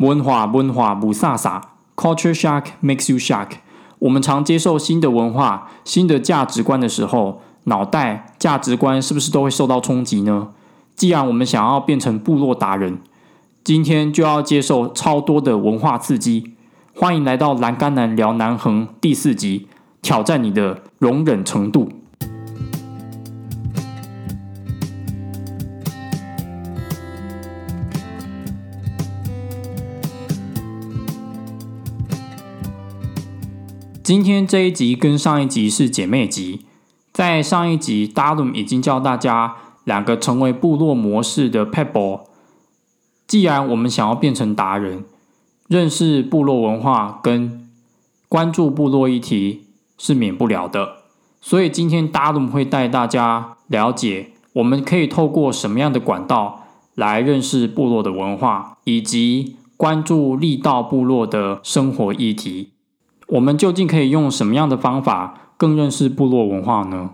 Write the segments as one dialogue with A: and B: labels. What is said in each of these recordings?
A: 文化文化不飒飒，Culture shock makes you shock。我们常接受新的文化、新的价值观的时候，脑袋价值观是不是都会受到冲击呢？既然我们想要变成部落达人，今天就要接受超多的文化刺激。欢迎来到栏杆男聊南横第四集，挑战你的容忍程度。今天这一集跟上一集是姐妹集，在上一集 d a r m 已经教大家两个成为部落模式的 Pebble。既然我们想要变成达人，认识部落文化跟关注部落议题是免不了的，所以今天 d a r m 会带大家了解，我们可以透过什么样的管道来认识部落的文化，以及关注力道部落的生活议题。我们究竟可以用什么样的方法更认识部落文化呢？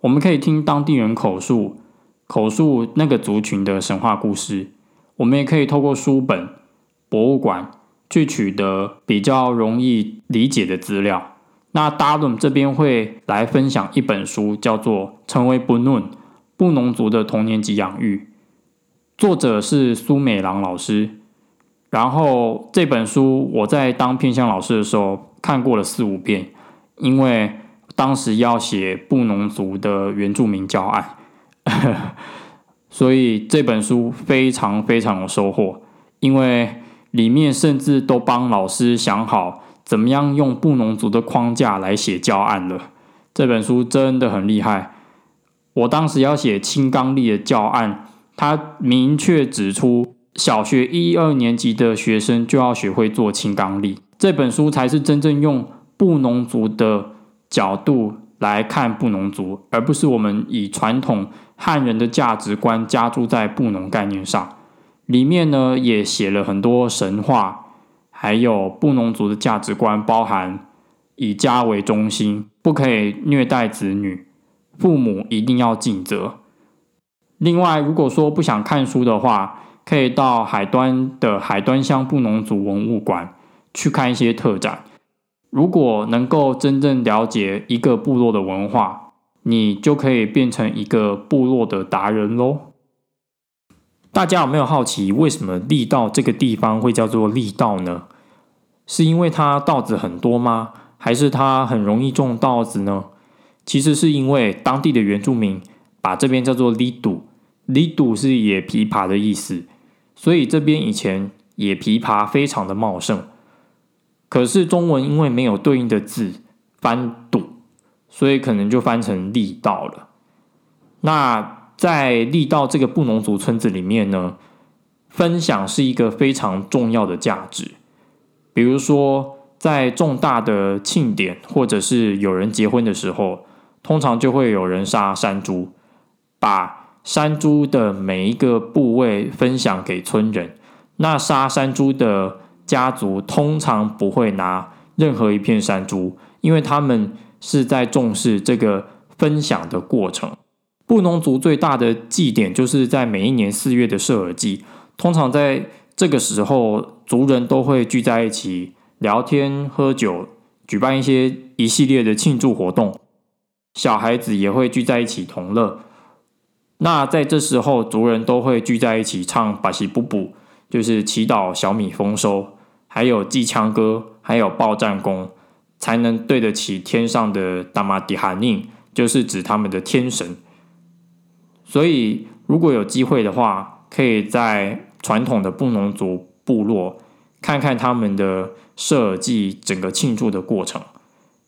A: 我们可以听当地人口述，口述那个族群的神话故事。我们也可以透过书本、博物馆去取得比较容易理解的资料。那 d a r 这边会来分享一本书，叫做《成为不论布农族的童年及养育》，作者是苏美郎老师。然后这本书我在当偏向老师的时候。看过了四五遍，因为当时要写布农族的原住民教案，所以这本书非常非常有收获。因为里面甚至都帮老师想好怎么样用布农族的框架来写教案了。这本书真的很厉害。我当时要写青冈力的教案，他明确指出，小学一二年级的学生就要学会做青冈力。这本书才是真正用布农族的角度来看布农族，而不是我们以传统汉人的价值观加注在布农概念上。里面呢也写了很多神话，还有布农族的价值观，包含以家为中心，不可以虐待子女，父母一定要尽责。另外，如果说不想看书的话，可以到海端的海端乡布农族文物馆。去看一些特展，如果能够真正了解一个部落的文化，你就可以变成一个部落的达人喽。大家有没有好奇，为什么力道这个地方会叫做力道呢？是因为它稻子很多吗？还是它很容易种稻子呢？其实是因为当地的原住民把这边叫做力度，力度是野枇杷的意思，所以这边以前野枇杷非常的茂盛。可是中文因为没有对应的字翻堵，所以可能就翻成力道了。那在力道这个布农族村子里面呢，分享是一个非常重要的价值。比如说，在重大的庆典或者是有人结婚的时候，通常就会有人杀山猪，把山猪的每一个部位分享给村人。那杀山猪的。家族通常不会拿任何一片山猪，因为他们是在重视这个分享的过程。布农族最大的祭典就是在每一年四月的射耳祭，通常在这个时候，族人都会聚在一起聊天、喝酒，举办一些一系列的庆祝活动。小孩子也会聚在一起同乐。那在这时候，族人都会聚在一起唱巴西布布，就是祈祷小米丰收。还有祭枪歌，还有爆战功，才能对得起天上的达玛迪哈宁，就是指他们的天神。所以，如果有机会的话，可以在传统的布农族部落看看他们的设计整个庆祝的过程。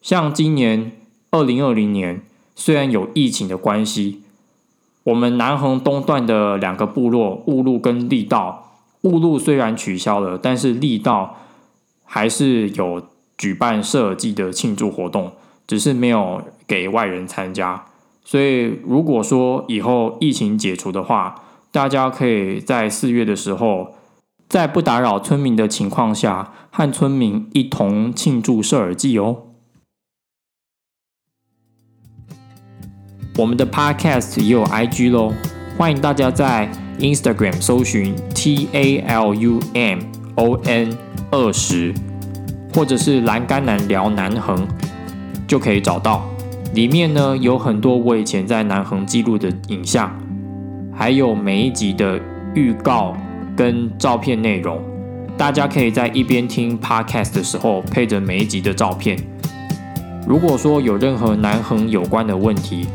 A: 像今年二零二零年，虽然有疫情的关系，我们南横东段的两个部落雾路跟力道。雾路虽然取消了，但是力道还是有举办设计的庆祝活动，只是没有给外人参加。所以，如果说以后疫情解除的话，大家可以在四月的时候，在不打扰村民的情况下，和村民一同庆祝射耳祭哦。我们的 Podcast 也有 IG 喽，欢迎大家在。Instagram 搜寻 T A L U M O N 二十，或者是栏杆男聊南横，就可以找到。里面呢有很多我以前在南横记录的影像，还有每一集的预告跟照片内容。大家可以在一边听 podcast 的时候，配着每一集的照片。如果说有任何南横有关的问题，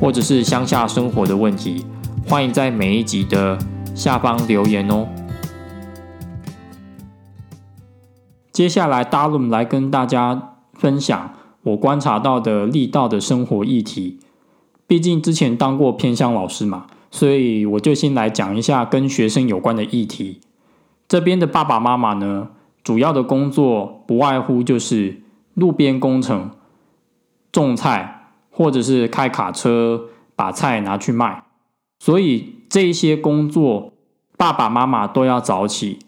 A: 或者是乡下生活的问题，欢迎在每一集的下方留言哦。接下来 d a r u m 来跟大家分享我观察到的力道的生活议题。毕竟之前当过偏乡老师嘛，所以我就先来讲一下跟学生有关的议题。这边的爸爸妈妈呢，主要的工作不外乎就是路边工程、种菜，或者是开卡车把菜拿去卖。所以这些工作，爸爸妈妈都要早起。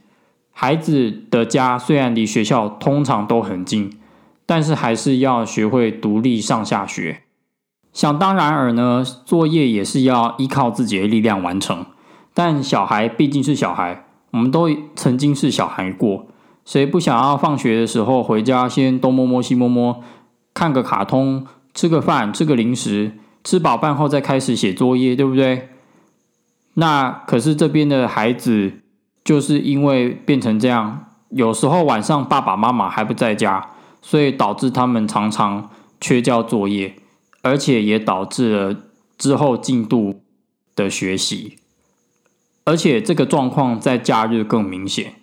A: 孩子的家虽然离学校通常都很近，但是还是要学会独立上下学。想当然尔呢，作业也是要依靠自己的力量完成。但小孩毕竟是小孩。我们都曾经是小孩过，谁不想要放学的时候回家先东摸摸西摸摸，看个卡通，吃个饭，吃个零食，吃饱饭后再开始写作业，对不对？那可是这边的孩子就是因为变成这样，有时候晚上爸爸妈妈还不在家，所以导致他们常常缺交作业，而且也导致了之后进度的学习。而且这个状况在假日更明显，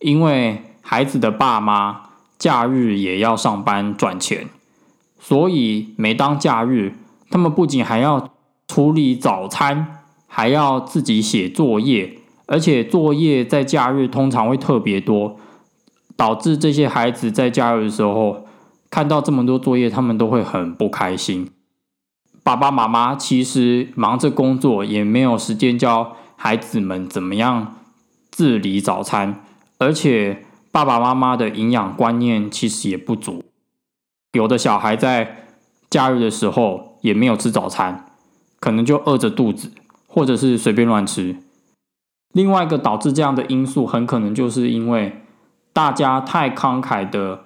A: 因为孩子的爸妈假日也要上班赚钱，所以每当假日，他们不仅还要处理早餐，还要自己写作业，而且作业在假日通常会特别多，导致这些孩子在假日的时候看到这么多作业，他们都会很不开心。爸爸妈妈其实忙着工作，也没有时间教。孩子们怎么样自理早餐？而且爸爸妈妈的营养观念其实也不足，有的小孩在假日的时候也没有吃早餐，可能就饿着肚子，或者是随便乱吃。另外一个导致这样的因素，很可能就是因为大家太慷慨的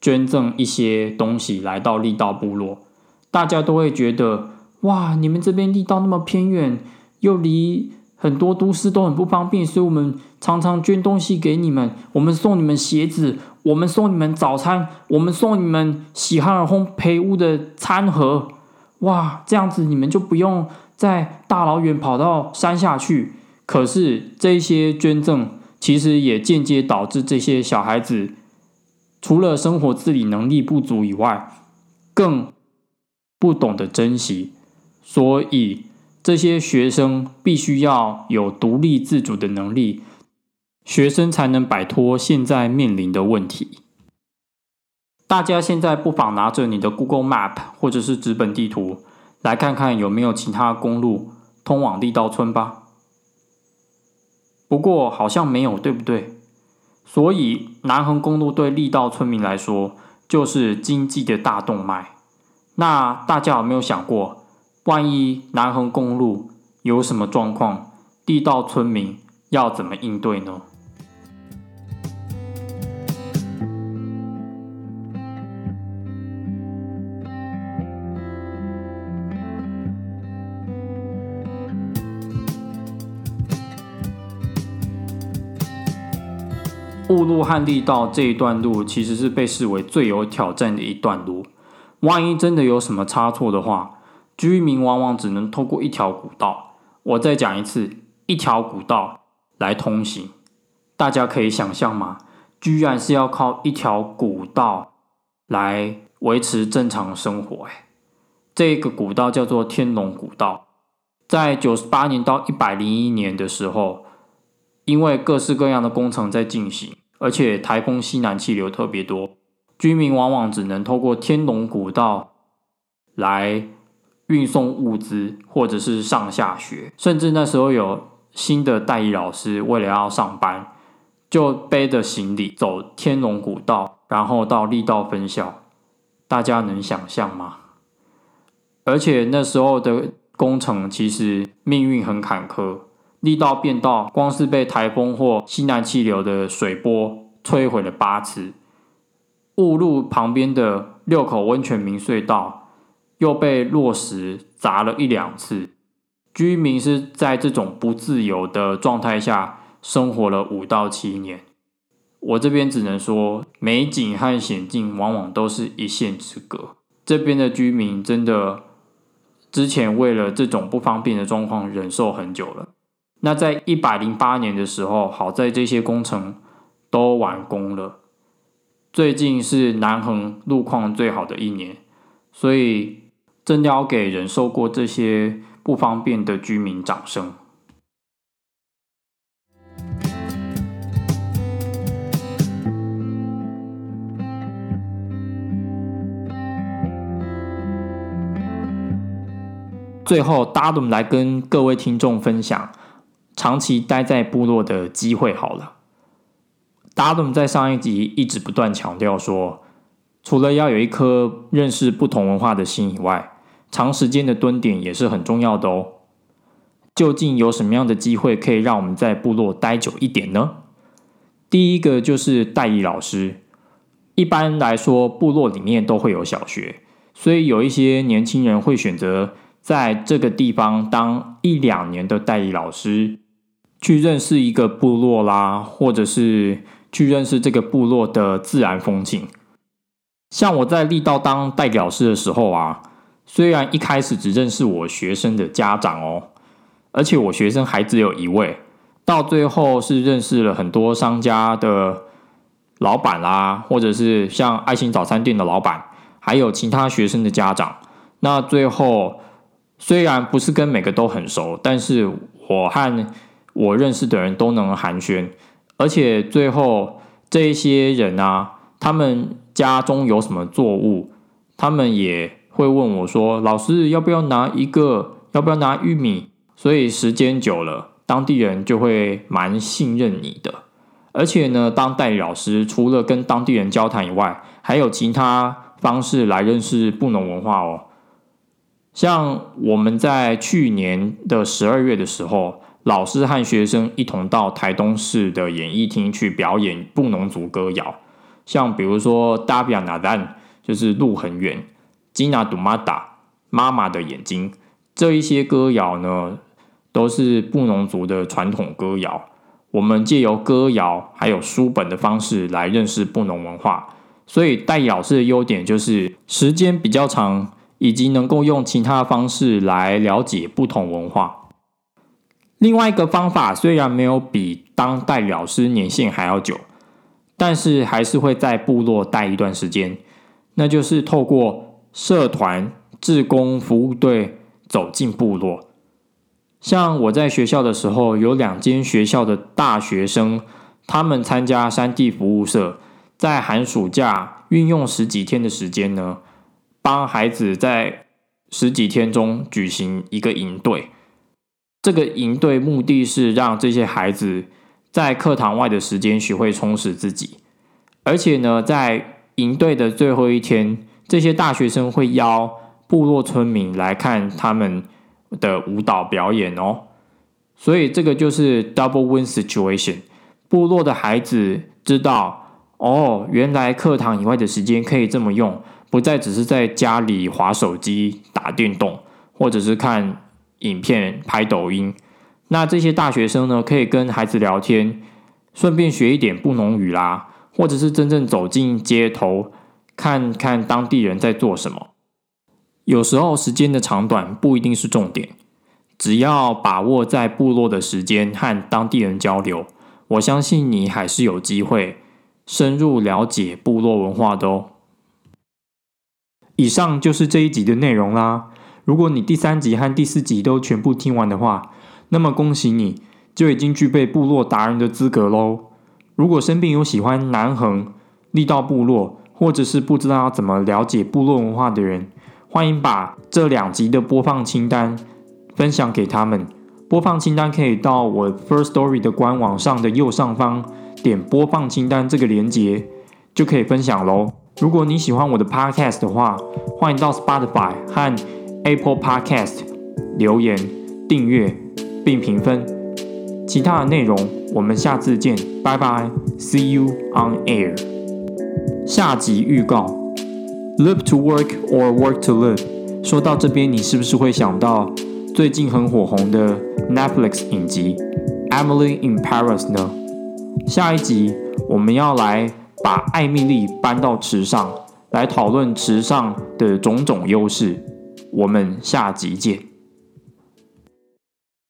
A: 捐赠一些东西来到力道部落，大家都会觉得哇，你们这边力道那么偏远，又离。很多都市都很不方便，所以我们常常捐东西给你们。我们送你们鞋子，我们送你们早餐，我们送你们喜哈尔烘焙屋的餐盒。哇，这样子你们就不用在大老远跑到山下去。可是这些捐赠其实也间接导致这些小孩子除了生活自理能力不足以外，更不懂得珍惜，所以。这些学生必须要有独立自主的能力，学生才能摆脱现在面临的问题。大家现在不妨拿着你的 Google Map 或者是纸本地图，来看看有没有其他公路通往地道村吧。不过好像没有，对不对？所以南横公路对力道村民来说就是经济的大动脉。那大家有没有想过？万一南横公路有什么状况，地道村民要怎么应对呢？汉地道这一段路其实是被视为最有挑战的一段路。万一真的有什么差错的话，居民往往只能透过一条古道，我再讲一次，一条古道来通行。大家可以想象吗？居然是要靠一条古道来维持正常生活。哎，这个古道叫做天龙古道，在九十八年到一百零一年的时候，因为各式各样的工程在进行，而且台风西南气流特别多，居民往往只能透过天龙古道来。运送物资，或者是上下学，甚至那时候有新的代理老师，为了要上班，就背着行李走天龙古道，然后到力道分校。大家能想象吗？而且那时候的工程其实命运很坎坷，力道变到光是被台风或西南气流的水波摧毁了八次。雾路旁边的六口温泉明隧道又被落石砸了一两次。居民是在这种不自由的状态下生活了五到七年。我这边只能说，美景和险境往往都是一线之隔。这边的居民真的之前为了这种不方便的状况忍受很久了。那在一百零八年的时候，好在这些工程都完工了。最近是南横路况最好的一年，所以真的要给忍受过这些。不方便的居民掌声。最后，达伦来跟各位听众分享长期待在部落的机会。好了，达伦在上一集一直不断强调说，除了要有一颗认识不同文化的心以外。长时间的蹲点也是很重要的哦。究竟有什么样的机会可以让我们在部落待久一点呢？第一个就是代理老师。一般来说，部落里面都会有小学，所以有一些年轻人会选择在这个地方当一两年的代理老师，去认识一个部落啦，或者是去认识这个部落的自然风景。像我在力道当代表师的时候啊。虽然一开始只认识我学生的家长哦，而且我学生还只有一位，到最后是认识了很多商家的老板啦，或者是像爱心早餐店的老板，还有其他学生的家长。那最后虽然不是跟每个都很熟，但是我和我认识的人都能寒暄，而且最后这些人啊，他们家中有什么作物，他们也。会问我说：“老师，要不要拿一个？要不要拿玉米？”所以时间久了，当地人就会蛮信任你的。而且呢，当代理老师除了跟当地人交谈以外，还有其他方式来认识布农文化哦。像我们在去年的十二月的时候，老师和学生一同到台东市的演艺厅去表演布农族歌谣，像比如说《达比亚纳丹》，就是路很远。吉娜杜玛达妈妈的眼睛，这一些歌谣呢，都是布农族的传统歌谣。我们借由歌谣还有书本的方式来认识布农文化。所以戴老师的优点就是时间比较长，以及能够用其他方式来了解不同文化。另外一个方法虽然没有比当代老师年限还要久，但是还是会在部落待一段时间，那就是透过。社团、志工服务队走进部落，像我在学校的时候，有两间学校的大学生，他们参加山地服务社，在寒暑假运用十几天的时间呢，帮孩子在十几天中举行一个营队。这个营队目的是让这些孩子在课堂外的时间学会充实自己，而且呢，在营队的最后一天。这些大学生会邀部落村民来看他们的舞蹈表演哦，所以这个就是 double win situation。部落的孩子知道哦，原来课堂以外的时间可以这么用，不再只是在家里划手机、打电动，或者是看影片、拍抖音。那这些大学生呢，可以跟孩子聊天，顺便学一点布农语啦，或者是真正走进街头。看看当地人在做什么，有时候时间的长短不一定是重点，只要把握在部落的时间和当地人交流，我相信你还是有机会深入了解部落文化的哦。以上就是这一集的内容啦。如果你第三集和第四集都全部听完的话，那么恭喜你，就已经具备部落达人的资格喽。如果身边有喜欢南横力道部落，或者是不知道要怎么了解部落文化的人，欢迎把这两集的播放清单分享给他们。播放清单可以到我 First Story 的官网上的右上方点播放清单这个连接，就可以分享喽。如果你喜欢我的 Podcast 的话，欢迎到 Spotify 和 Apple Podcast 留言、订阅并评分。其他的内容我们下次见，拜拜，See you on air。下集预告：Live to work or work to live。说到这边，你是不是会想到最近很火红的 Netflix 影集《Emily in Paris》呢？下一集我们要来把艾米丽搬到池上，来讨论池上的种种优势。我们下集见。